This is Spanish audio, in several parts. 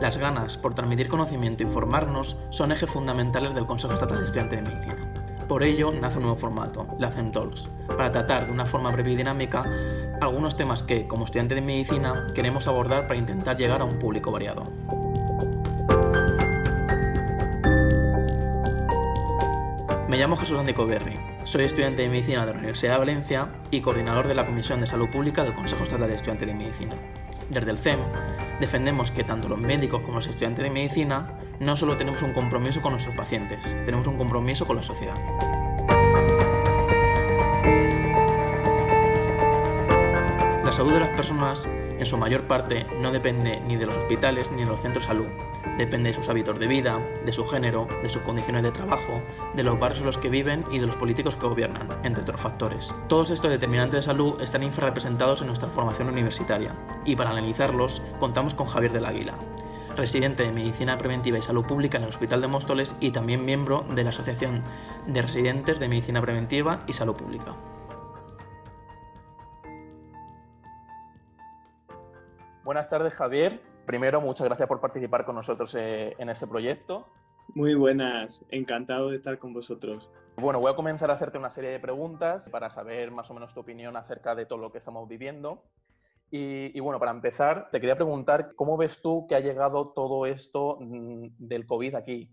Las ganas por transmitir conocimiento y formarnos son ejes fundamentales del Consejo Estatal de Estudiantes de Medicina. Por ello nace un nuevo formato, la Talks, para tratar de una forma breve y dinámica algunos temas que, como estudiantes de medicina, queremos abordar para intentar llegar a un público variado. Me llamo Jesús Andico Berri, soy estudiante de medicina de la Universidad de Valencia y coordinador de la Comisión de Salud Pública del Consejo Estatal de Estudiantes de Medicina. Desde el CEM defendemos que tanto los médicos como los estudiantes de medicina no solo tenemos un compromiso con nuestros pacientes, tenemos un compromiso con la sociedad. La salud de las personas, en su mayor parte, no depende ni de los hospitales ni de los centros de salud. Depende de sus hábitos de vida, de su género, de sus condiciones de trabajo, de los barrios en los que viven y de los políticos que gobiernan, entre otros factores. Todos estos determinantes de salud están infrarrepresentados en nuestra formación universitaria, y para analizarlos contamos con Javier del Águila, residente de Medicina Preventiva y Salud Pública en el Hospital de Móstoles y también miembro de la Asociación de Residentes de Medicina Preventiva y Salud Pública. Buenas tardes, Javier. Primero, muchas gracias por participar con nosotros eh, en este proyecto. Muy buenas, encantado de estar con vosotros. Bueno, voy a comenzar a hacerte una serie de preguntas para saber más o menos tu opinión acerca de todo lo que estamos viviendo. Y, bueno, para empezar, te quería preguntar, ¿cómo ves tú que ha llegado todo esto mm, del COVID aquí?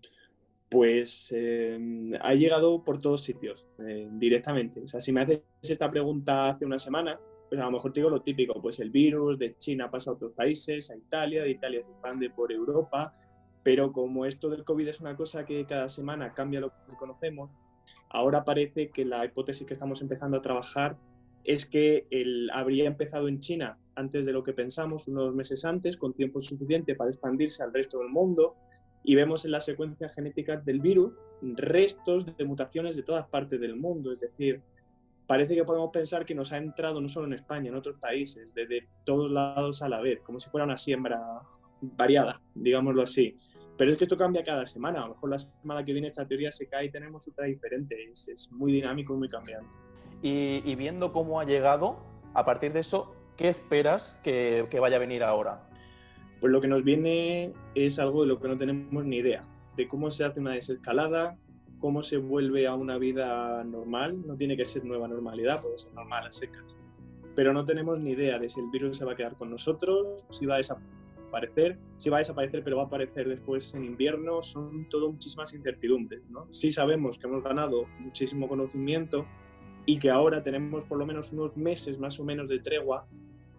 Pues eh, ha llegado por todos sitios, eh, directamente. O sea, si me haces esta pregunta hace una semana, pues a lo mejor te digo lo típico, pues el virus de China pasa a otros países, a Italia, de Italia se expande por Europa, pero como esto del COVID es una cosa que cada semana cambia lo que conocemos, ahora parece que la hipótesis que estamos empezando a trabajar es que él habría empezado en China antes de lo que pensamos, unos meses antes, con tiempo suficiente para expandirse al resto del mundo, y vemos en la secuencia genética del virus restos de mutaciones de todas partes del mundo, es decir, parece que podemos pensar que nos ha entrado no solo en España, en otros países, desde todos lados a la vez, como si fuera una siembra variada, digámoslo así. Pero es que esto cambia cada semana, a lo mejor la semana que viene esta teoría se cae y tenemos otra diferente, es, es muy dinámico y muy cambiante. Y, viendo cómo ha llegado, a partir de eso, ¿qué esperas que, vaya a venir ahora? Pues lo que nos viene es algo de lo que no tenemos ni idea, de cómo se hace una desescalada, cómo se vuelve a una vida normal, no tiene que ser nueva normalidad, puede ser normal a secas, pero no tenemos ni idea de si el virus se va a quedar con nosotros, si va a desaparecer, si va a desaparecer pero va a aparecer después en invierno, son todo muchísimas incertidumbres. ¿no? Sí sabemos que hemos ganado muchísimo conocimiento, y que ahora tenemos por lo menos unos meses más o menos de tregua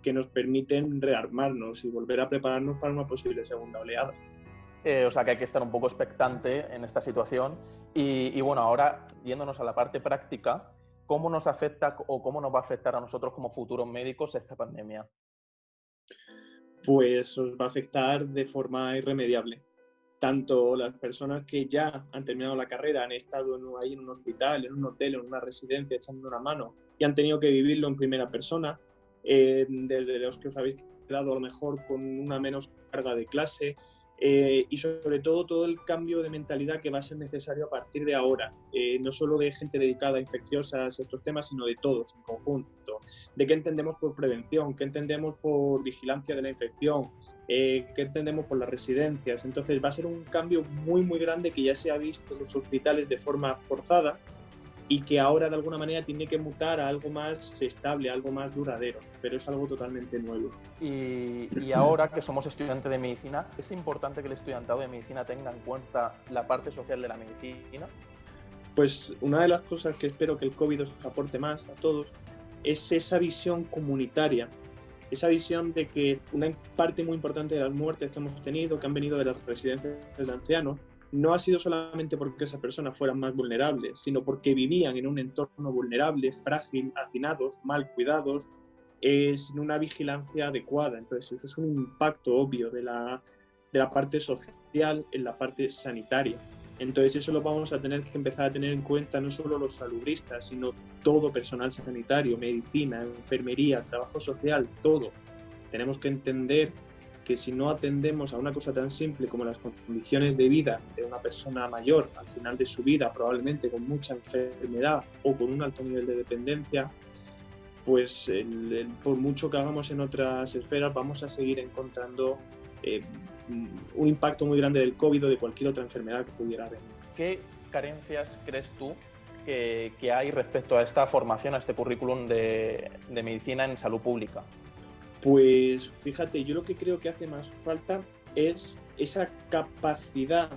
que nos permiten rearmarnos y volver a prepararnos para una posible segunda oleada. Eh, o sea que hay que estar un poco expectante en esta situación. Y, bueno, ahora yéndonos a la parte práctica, ¿cómo nos afecta o cómo nos va a afectar a nosotros como futuros médicos esta pandemia? Pues os va a afectar de forma irremediable tanto las personas que ya han terminado la carrera, han estado en, ahí en un hospital, en un hotel, en una residencia, echando una mano y han tenido que vivirlo en primera persona, eh, desde los que os habéis quedado a lo mejor con una menos carga de clase eh, y sobre todo todo el cambio de mentalidad que va a ser necesario a partir de ahora, eh, no solo de gente dedicada a infecciosas, estos temas, sino de todos en conjunto, de qué entendemos por prevención, qué entendemos por vigilancia de la infección, eh, qué entendemos por las residencias. Entonces va a ser un cambio muy, muy grande que ya se ha visto en los hospitales de forma forzada y que ahora de alguna manera tiene que mutar a algo más estable, algo más duradero, pero es algo totalmente nuevo. Y, y, ahora que somos estudiantes de medicina, ¿es importante que el estudiantado de medicina tenga en cuenta la parte social de la medicina? Pues una de las cosas que espero que el COVID os aporte más a todos es esa visión comunitaria esa visión de que una parte muy importante de las muertes que hemos tenido, que han venido de las residencias de ancianos, no ha sido solamente porque esas personas fueran más vulnerables, sino porque vivían en un entorno vulnerable, frágil, hacinados, mal cuidados, eh, sin una vigilancia adecuada. Entonces, ese es un impacto obvio de la, de la parte social en la parte sanitaria. Entonces eso lo vamos a tener que empezar a tener en cuenta no solo los salubristas, sino todo personal sanitario, medicina, enfermería, trabajo social, todo. Tenemos que entender que si no atendemos a una cosa tan simple como las condiciones de vida de una persona mayor al final de su vida, probablemente con mucha enfermedad o con un alto nivel de dependencia, pues por mucho que hagamos en otras esferas vamos a seguir encontrando eh, un impacto muy grande del COVID o de cualquier otra enfermedad que pudiera haber. ¿Qué carencias crees tú que, hay respecto a esta formación, a este currículum de, de medicina en salud pública? Pues fíjate, yo lo que creo que hace más falta es esa capacidad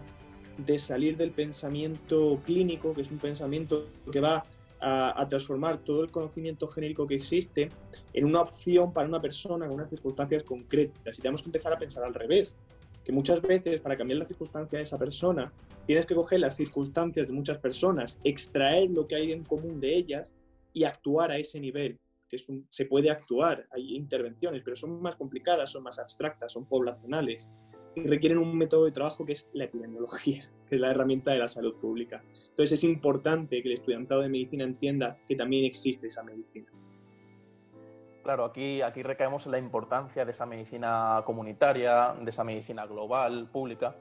de salir del pensamiento clínico, que es un pensamiento que va a, transformar todo el conocimiento genérico que existe en una opción para una persona en unas circunstancias concretas. Y tenemos que empezar a pensar al revés, que muchas veces para cambiar la circunstancia de esa persona tienes que coger las circunstancias de muchas personas, extraer lo que hay en común de ellas y actuar a ese nivel. Que se puede actuar, hay intervenciones, pero son más complicadas, son más abstractas, son poblacionales y requieren un método de trabajo que es la epidemiología, que es la herramienta de la salud pública. Entonces es importante que el estudiantado de medicina entienda que también existe esa medicina. Claro, aquí, aquí recaemos en la importancia de esa medicina comunitaria, de esa medicina global, pública,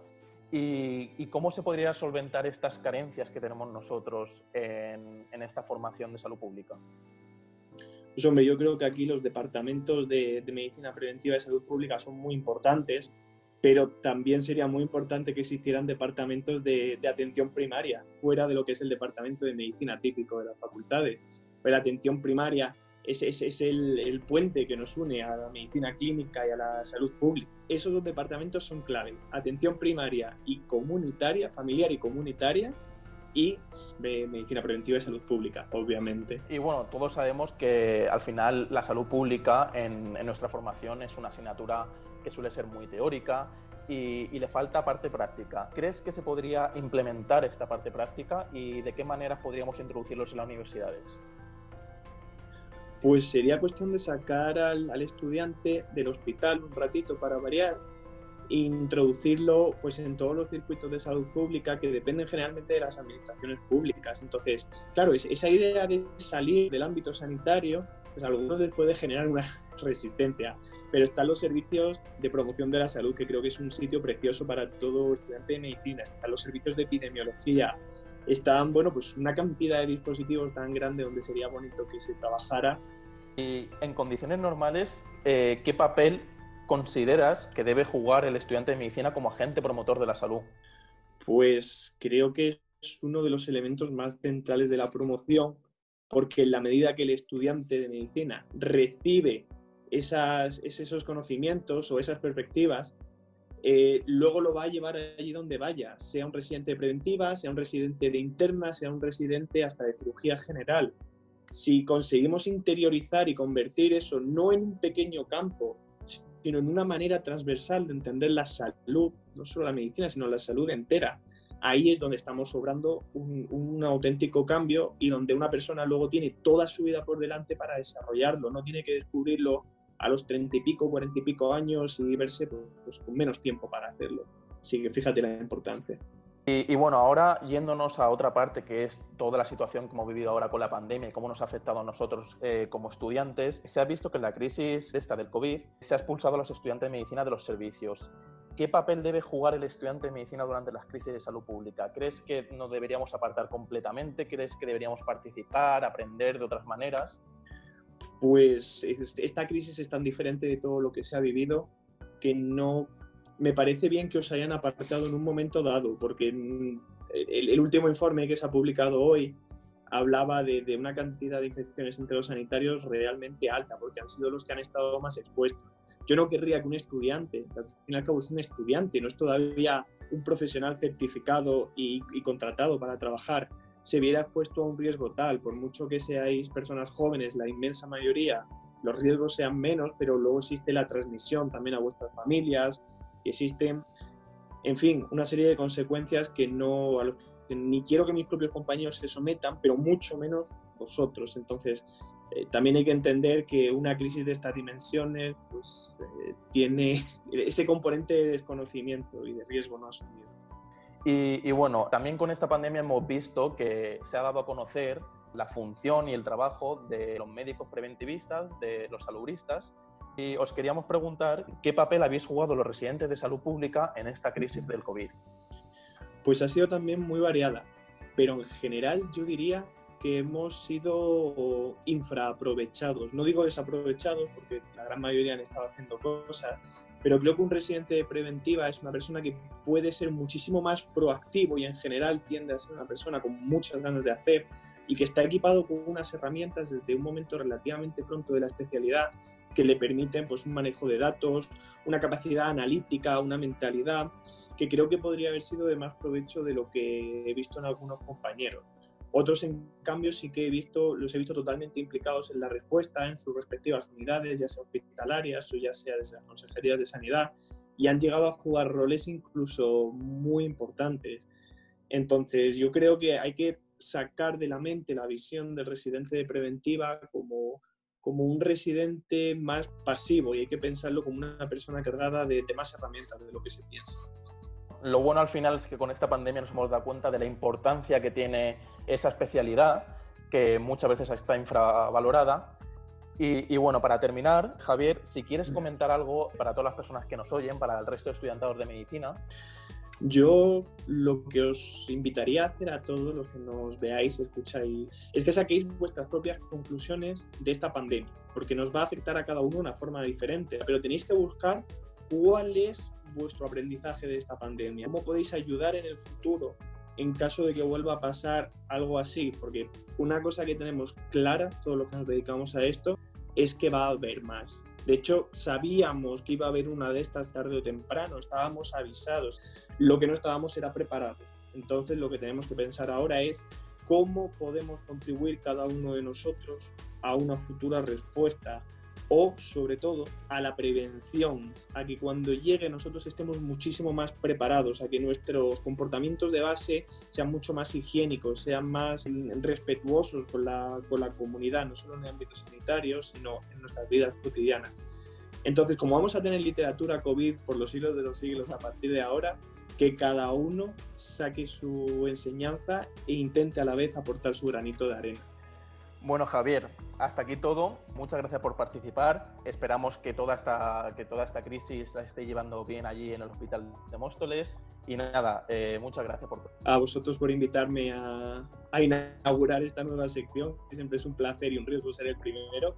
y, cómo se podría solventar estas carencias que tenemos nosotros en, esta formación de salud pública. Pues hombre, yo creo que aquí los departamentos de, de medicina preventiva y salud pública son muy importantes pero también sería muy importante que existieran departamentos de, atención primaria, fuera de lo que es el departamento de medicina típico de las facultades. Pero la atención primaria es, es, el, el, puente que nos une a la medicina clínica y a la salud pública. Esos dos departamentos son clave, atención primaria y comunitaria, familiar y comunitaria, y medicina preventiva y salud pública, obviamente. Y bueno, todos sabemos que al final la salud pública en, en nuestra formación es una asignatura que suele ser muy teórica y, le falta parte práctica. ¿Crees que se podría implementar esta parte práctica y de qué manera podríamos introducirlos en las universidades? Pues sería cuestión de sacar al, estudiante del hospital un ratito para variar introducirlo pues en todos los circuitos de salud pública que dependen generalmente de las administraciones públicas. Entonces, claro, esa idea de salir del ámbito sanitario, pues a algunos les puede generar una resistencia pero están los servicios de promoción de la salud, que creo que es un sitio precioso para todo estudiante de medicina, están los servicios de epidemiología, están, bueno, pues una cantidad de dispositivos tan grande donde sería bonito que se trabajara. Y en condiciones normales, eh, ¿qué papel consideras que debe jugar el estudiante de medicina como agente promotor de la salud? Pues creo que es uno de los elementos más centrales de la promoción, porque en la medida que el estudiante de medicina recibe esos conocimientos o esas perspectivas, eh, luego lo va a llevar allí donde vaya, sea un residente de preventiva, sea un residente de interna, sea un residente hasta de cirugía general. Si conseguimos interiorizar y convertir eso no en un pequeño campo, sino en una manera transversal de entender la salud, no solo la medicina, sino la salud entera, ahí es donde estamos obrando un, auténtico cambio y donde una persona luego tiene toda su vida por delante para desarrollarlo, no tiene que descubrirlo a los treinta y pico, cuarenta y pico años y verse pues, con menos tiempo para hacerlo. Así que fíjate la importancia. Y, bueno, ahora yéndonos a otra parte que es toda la situación que hemos vivido ahora con la pandemia y cómo nos ha afectado a nosotros eh, como estudiantes, se ha visto que en la crisis esta del COVID se ha expulsado a los estudiantes de medicina de los servicios. ¿Qué papel debe jugar el estudiante de medicina durante las crisis de salud pública? ¿Crees que nos deberíamos apartar completamente? ¿Crees que deberíamos participar, aprender de otras maneras? pues esta crisis es tan diferente de todo lo que se ha vivido que no me parece bien que os hayan apartado en un momento dado, porque el, último informe que se ha publicado hoy hablaba de, de, una cantidad de infecciones entre los sanitarios realmente alta, porque han sido los que han estado más expuestos. Yo no querría que un estudiante, al fin y al cabo es un estudiante, no es todavía un profesional certificado y, y contratado para trabajar se viera expuesto a un riesgo tal, por mucho que seáis personas jóvenes, la inmensa mayoría, los riesgos sean menos, pero luego existe la transmisión también a vuestras familias, y existen, en fin, una serie de consecuencias que no, ni quiero que mis propios compañeros se sometan, pero mucho menos vosotros. Entonces, eh, también hay que entender que una crisis de estas dimensiones pues, eh, tiene ese componente de desconocimiento y de riesgo no asumido. Y, bueno, también con esta pandemia hemos visto que se ha dado a conocer la función y el trabajo de los médicos preventivistas, de los salubristas, y os queríamos preguntar qué papel habéis jugado los residentes de salud pública en esta crisis del COVID. Pues ha sido también muy variada, pero en general yo diría que hemos sido infraaprovechados. No digo desaprovechados porque la gran mayoría han estado haciendo cosas, pero creo que un residente de preventiva es una persona que puede ser muchísimo más proactivo y en general tiende a ser una persona con muchas ganas de hacer y que está equipado con unas herramientas desde un momento relativamente pronto de la especialidad que le permiten pues, un manejo de datos, una capacidad analítica, una mentalidad que creo que podría haber sido de más provecho de lo que he visto en algunos compañeros. Otros, en cambio, sí que he visto, los he visto totalmente implicados en la respuesta en sus respectivas unidades, ya sea hospitalarias o ya sea desde las consejerías de sanidad, y han llegado a jugar roles incluso muy importantes. Entonces, yo creo que hay que sacar de la mente la visión del residente de preventiva como, como un residente más pasivo y hay que pensarlo como una persona cargada de, de más herramientas de lo que se piensa lo bueno al final es que con esta pandemia nos hemos dado cuenta de la importancia que tiene esa especialidad, que muchas veces está infravalorada. Y, bueno, para terminar, Javier, si quieres comentar algo para todas las personas que nos oyen, para el resto de estudiantados de medicina. Yo lo que os invitaría a hacer a todos los que nos veáis, escucháis, es que saquéis vuestras propias conclusiones de esta pandemia, porque nos va a afectar a cada uno de una forma diferente, pero tenéis que buscar cuál es vuestro aprendizaje de esta pandemia, cómo podéis ayudar en el futuro en caso de que vuelva a pasar algo así, porque una cosa que tenemos clara, todos los que nos dedicamos a esto, es que va a haber más. De hecho, sabíamos que iba a haber una de estas tarde o temprano, estábamos avisados. Lo que no estábamos era preparados. Entonces, lo que tenemos que pensar ahora es cómo podemos contribuir cada uno de nosotros a una futura respuesta o sobre todo a la prevención, a que cuando llegue nosotros estemos muchísimo más preparados, a que nuestros comportamientos de base sean mucho más higiénicos, sean más respetuosos con la, con la comunidad, no solo en el ámbito sanitario, sino en nuestras vidas cotidianas. Entonces, como vamos a tener literatura COVID por los siglos de los siglos a partir de ahora, que cada uno saque su enseñanza e intente a la vez aportar su granito de arena. Bueno, Javier, hasta aquí todo. Muchas gracias por participar. Esperamos que toda esta, que toda esta crisis la esté llevando bien allí en el Hospital de Móstoles. Y nada, eh, muchas gracias por A vosotros por invitarme a, inaugurar esta nueva sección. Siempre es un placer y un riesgo ser el primero.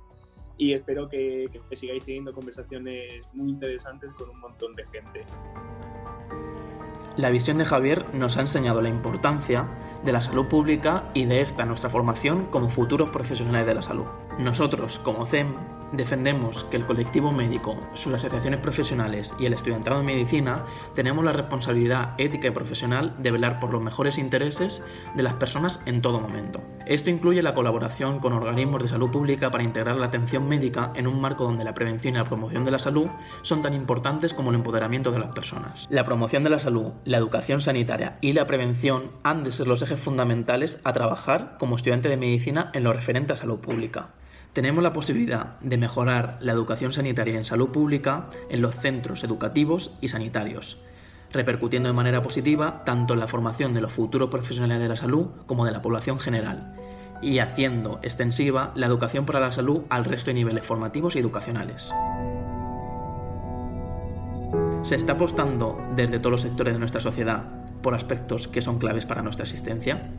Y espero que sigáis teniendo conversaciones muy interesantes con un montón de gente. La visión de Javier nos ha enseñado la importancia de la salud pública y de esta nuestra formación como futuros profesionales de la salud. Nosotros, como CEM, defendemos que el colectivo médico, sus asociaciones profesionales y el estudiantado de medicina tenemos la responsabilidad ética y profesional de velar por los mejores intereses de las personas en todo momento. Esto incluye la colaboración con organismos de salud pública para integrar la atención médica en un marco donde la prevención y la promoción de la salud son tan importantes como el empoderamiento de las personas. La promoción de la salud, la educación sanitaria y la prevención han de ser los ejes fundamentales a trabajar como estudiante de medicina en lo referente a salud pública tenemos la posibilidad de mejorar la educación sanitaria en salud pública en los centros educativos y sanitarios, repercutiendo de manera positiva tanto en la formación de los futuros profesionales de la salud como de la población general, y haciendo extensiva la educación para la salud al resto de niveles formativos y educacionales. Se está apostando desde todos los sectores de nuestra sociedad por aspectos que son claves para nuestra existencia